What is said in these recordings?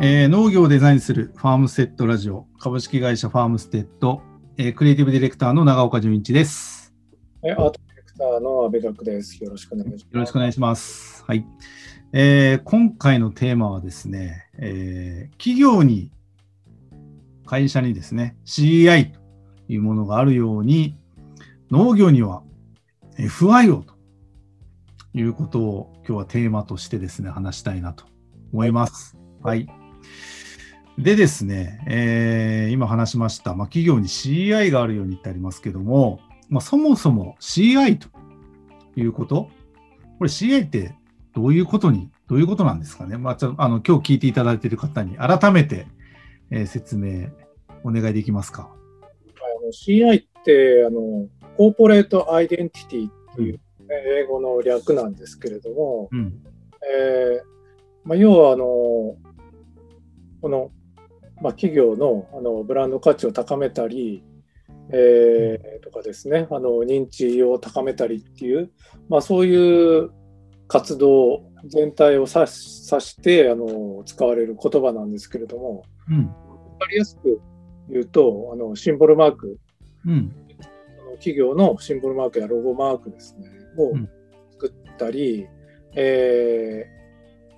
えー農業をデザインするファームステッドラジオ株式会社ファームステッド、えークリエイティブディレクターの長岡純一です。はい、アートディレクターの阿部学です。よろしくお願いします。よろしくお願いします。はい。えー今回のテーマはですね、えー企業に、会社にですね、 CI というものがあるように、農業には FI をということを今日はテーマとしてですね、話したいなと思います。はい。でですね、えー今話しました、まあ、企業に CI があるようにってありますけども、まあ、そもそも CI ということ、これ CI ってどういうことに、どういうことなんですかね。まあ、ちょあの今日聞いていただいている方に改めて、えー説明お願いできますか。CI ってあのコーポレートアイデンティティっていう、ね英語の略なんですけれども、うん。えーまあ、要はあのこの、まあ、企業のあのブランド価値を高めたり、えーとかですねあの認知を高めたりっていう、まあ、そういう活動全体を指してあの使われる言葉なんですけれどもうん。分かりやすく言うとあのシンボルマークうん。企業のシンボルマークやロゴマークですねをうん作ったり、えー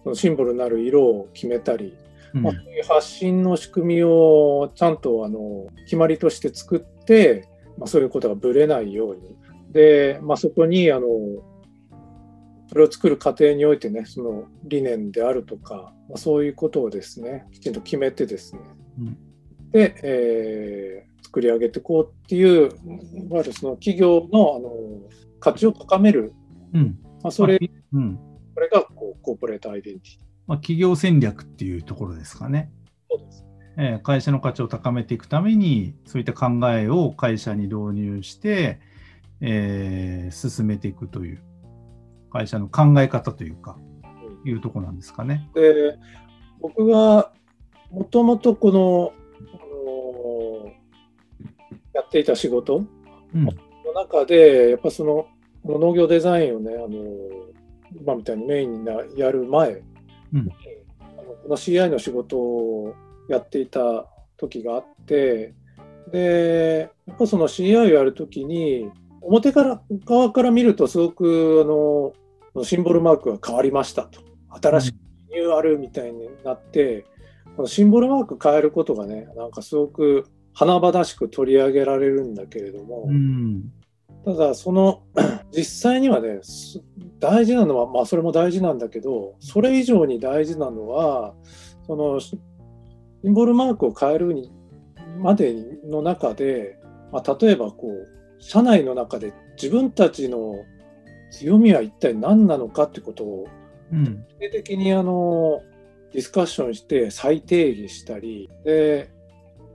そのシンボルになる色を決めたり、うんまあ、そういう発信の仕組みをちゃんとあの決まりとして作って、まあ、そういうことがぶれないように。で、まあ、そこにあのそれを作る過程においてねその理念であるとか、まあ、そういうことをですねきちんと決めてですね、うん。で、えー作り上げていこうっていういわゆるその企業のあの価値を高める、うん。まあ、それうん。これがこうコーポレートアイデンティティまあ、企業戦略っていうところですかね。そうですえー会社の価値を高めていくために、そういった考えを会社に導入して、えー進めていくという、会社の考え方というか、いうところなんですかね。で僕がもともとこのやっていた仕事うん。の中でやっぱその農業デザインをねあの今みたいにメインになやる前、うん。あのこの CI の仕事をやっていた時があってでやっぱその CI をやる時に表から側から見るとすごくあのシンボルマークが変わりましたと。新しいリニューアルみたいになって、このシンボルマーク変えることがねなんかすごく華々しく取り上げられるんだけれども、うん。ただその 実際にはねす大事なのはまあそれも大事なんだけどそれ以上に大事なのはそのシンボルマークを変えるにまでの中で、まあ、例えばこう社内の中で自分たちの強みは一体何なのかってことをうん。徹底的にあのディスカッションして再定義したりで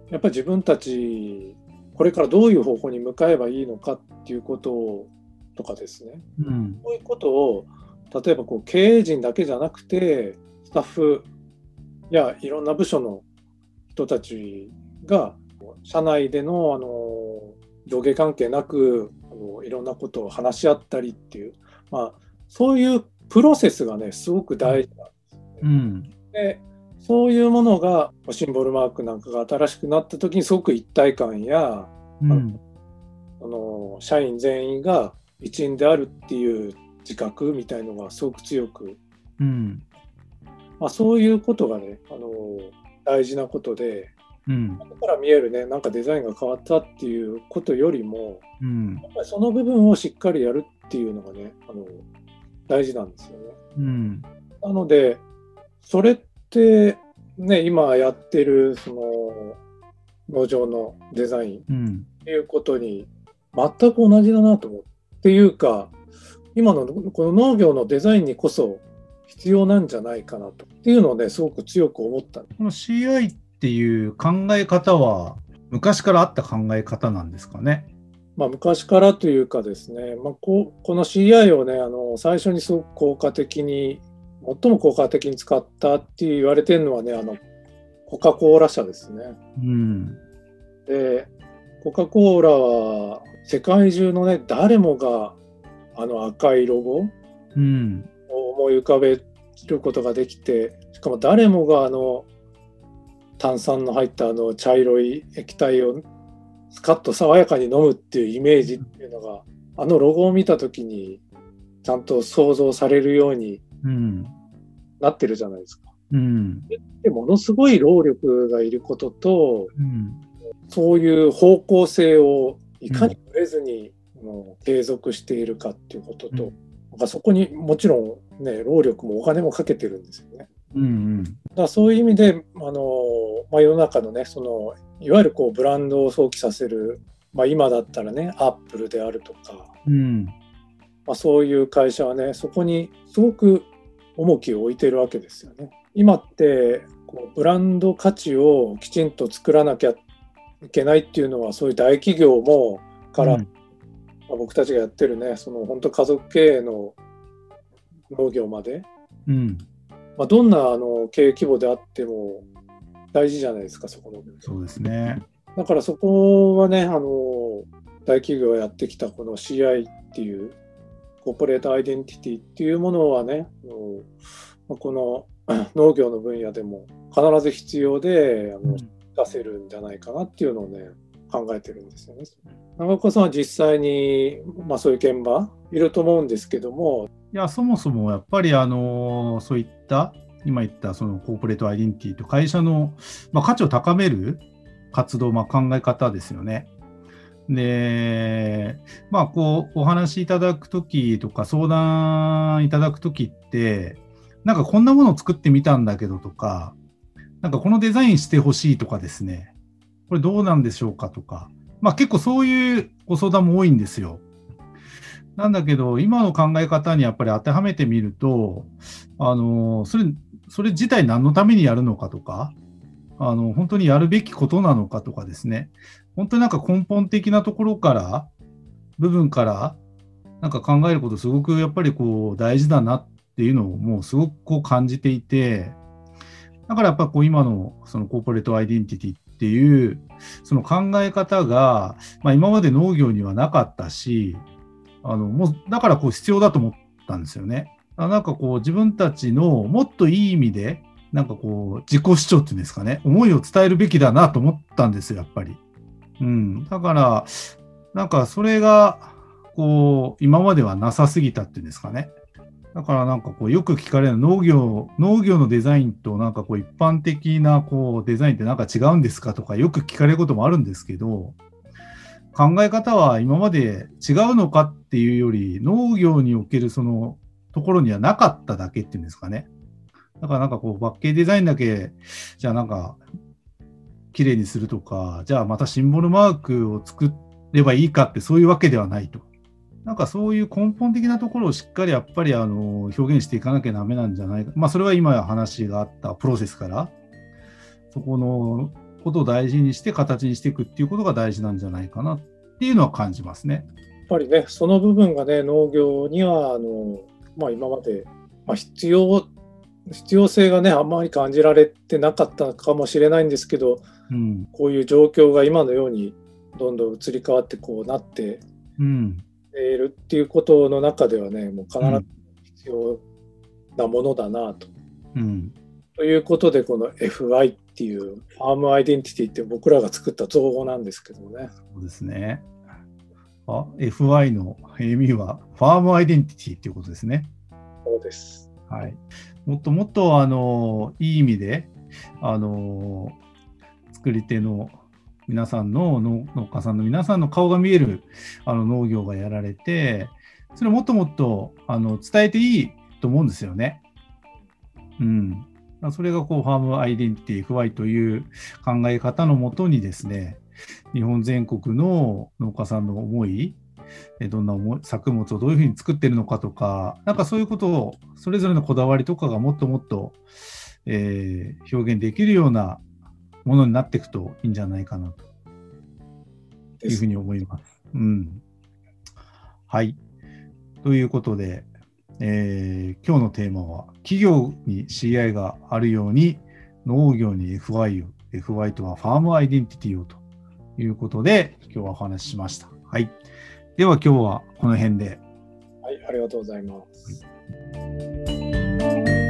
やっぱり自分たちこれからどういう方法に向かえばいいのかっていうことをとかですねうん。こういうことを例えばこう経営陣だけじゃなくてスタッフやいろんな部署の人たちが社内でのあの上下関係なくあのいろんなことを話し合ったりっていう、まあ、そういうプロセスがねすごく大事なんですよね。うん。でそういうものがシンボルマークなんかが新しくなった時にすごく一体感やうん。その社員全員が一員であるっていう自覚みたいのがすごく強く、うん。まあ、そういうことがねあの大事なことでうん。後から見えるねなんかデザインが変わったっていうことよりもうん。やっぱりその部分をしっかりやるっていうのがねあの大事なんですよね。うん。なのでそれね今やってるその農場のデザインうん。っていうことに全く同じだなと思う。っていうか今のこの農業のデザインにこそ必要なんじゃないかなとっていうのをねすごく強く思った。この CI っていう考え方は昔からあった考え方なんですかね？まあ、昔からというかですね、まあ、こうこの CI をねあの最初にすごく効果的に最も効果的に使ったって言われてるのはねあのコカ・コーラ社ですね。うん。でコカ・コーラは世界中のね誰もがあの赤いロゴうん。を思い浮かべることができてしかも誰もがあの炭酸の入ったあの茶色い液体をスカッと爽やかに飲むっていうイメージっていうのが、あのロゴを見た時にちゃんと想像されるようになってるじゃないですか。うん、でものすごい労力がいることと、うん、そういう方向性をいかにぶれずに、うん、継続しているかっていうことと、うん、そこにもちろんね労力もお金もかけてるんですよね。うんうん、だからそういう意味であの、まあ、世の中のねそのいわゆるこうブランドを想起させる、まあ、今だったらねアップルであるとか、うん。まあ、そういう会社はねそこにすごく重きを置いてるわけですよね。今ってこうブランド価値をきちんと作らなきゃいけないっていうのはそういう大企業もから、うん、まあ、僕たちがやってるねその本当家族経営の農業まで、うん。まあ、どんなあの経営規模であっても大事じゃないですかそこのそうですね。だからそこはねあの大企業がやってきたこの CI っていうコーポレートアイデンティティっていうものはねこの 農業の分野でも必ず必要であの、出せるんじゃないかなっていうのをね考えてるんですよね。長岡さんは実際に、まあ、そういう現場いると思うんですけどもいやそもそもやっぱりあのそういった今言ったそのコーポレートアイデンティティと会社の、まあ、価値を高める活動、まあ、考え方ですよね。で、まあ、こう、お話いただくときとか、相談いただくときって、なんかこんなものを作ってみたんだけどとか、なんかこのデザインしてほしいとかですね、これどうなんでしょうかとか、まあ結構そういうご相談も多いんですよ。なんだけど、今の考え方にやっぱり当てはめてみると、あの、それ、それ自体何のためにやるのかとか、あの、本当にやるべきことなのかとかですね、本当になんか根本的なところから、部分から、なんか考えることすごくやっぱりこう大事だなっていうのをもうすごくこう感じていて、だからやっぱこう今のそのコーポレートアイデンティティっていうその考え方が、まあ、今まで農業にはなかったし、あのもうだからこう必要だと思ったんですよね。なんかこう自分たちのもっといい意味でなんかこう、自己主張っていうんですかね、思いを伝えるべきだなと思ったんですよ、やっぱり。うん。だから、なんかそれが、こう、今まではなさすぎたっていうんですかね。だからなんかこう、よく聞かれる農業、農業のデザインとなんかこう、一般的なこう、デザインってなんか違うんですかとか、よく聞かれることもあるんですけど、考え方は今まで違うのかっていうより、農業におけるそのところにはなかっただけっていうんですかね。だからなんかこう、バッケーデザインだけ、じゃあなんか、綺麗にするとか、じゃあまたシンボルマークを作ればいいかってそういうわけではないと。なんかそういう根本的なところをしっかりやっぱりあの表現していかなきゃダメなんじゃないか。まあそれは今話があったプロセスから、そこのことを大事にして形にしていくっていうことが大事なんじゃないかなっていうのは感じますね。やっぱりね、その部分がね、農業にはあの、まあ、今まで、まあ、必要必要性がねあんまり感じられてなかったかもしれないんですけど、うん、こういう状況が今のようにどんどん移り変わってこうなっているっていうことの中ではねもう必ず必要なものだなと。うん、ということでこの FI っていうファームアイデンティティって僕らが作った造語なんですけどね。そうですね。あ FI の意味はファームアイデンティティっていうことですね。そうです。はい。もっともっとあのいい意味であの作り手の皆さんの農家さんの皆さんの顔が見えるあの農業がやられてそれをもっともっとあの伝えていいと思うんですよね。うん、それがこうファームアイデンティティ FY という考え方のもとにですね日本全国の農家さんの思いどんな作物をどういうふうに作ってるのかとか、なんかそういうことを、それぞれのこだわりとかがもっともっと、えー、表現できるようなものになっていくといいんじゃないかなというふうに思います。うん。はい。ということで、えー、今日のテーマは、企業に CI があるように、農業に FI を、FI とはファームアイデンティティをということで、今日はお話ししました。はい。では今日はこの辺で。はい、ありがとうございます。はい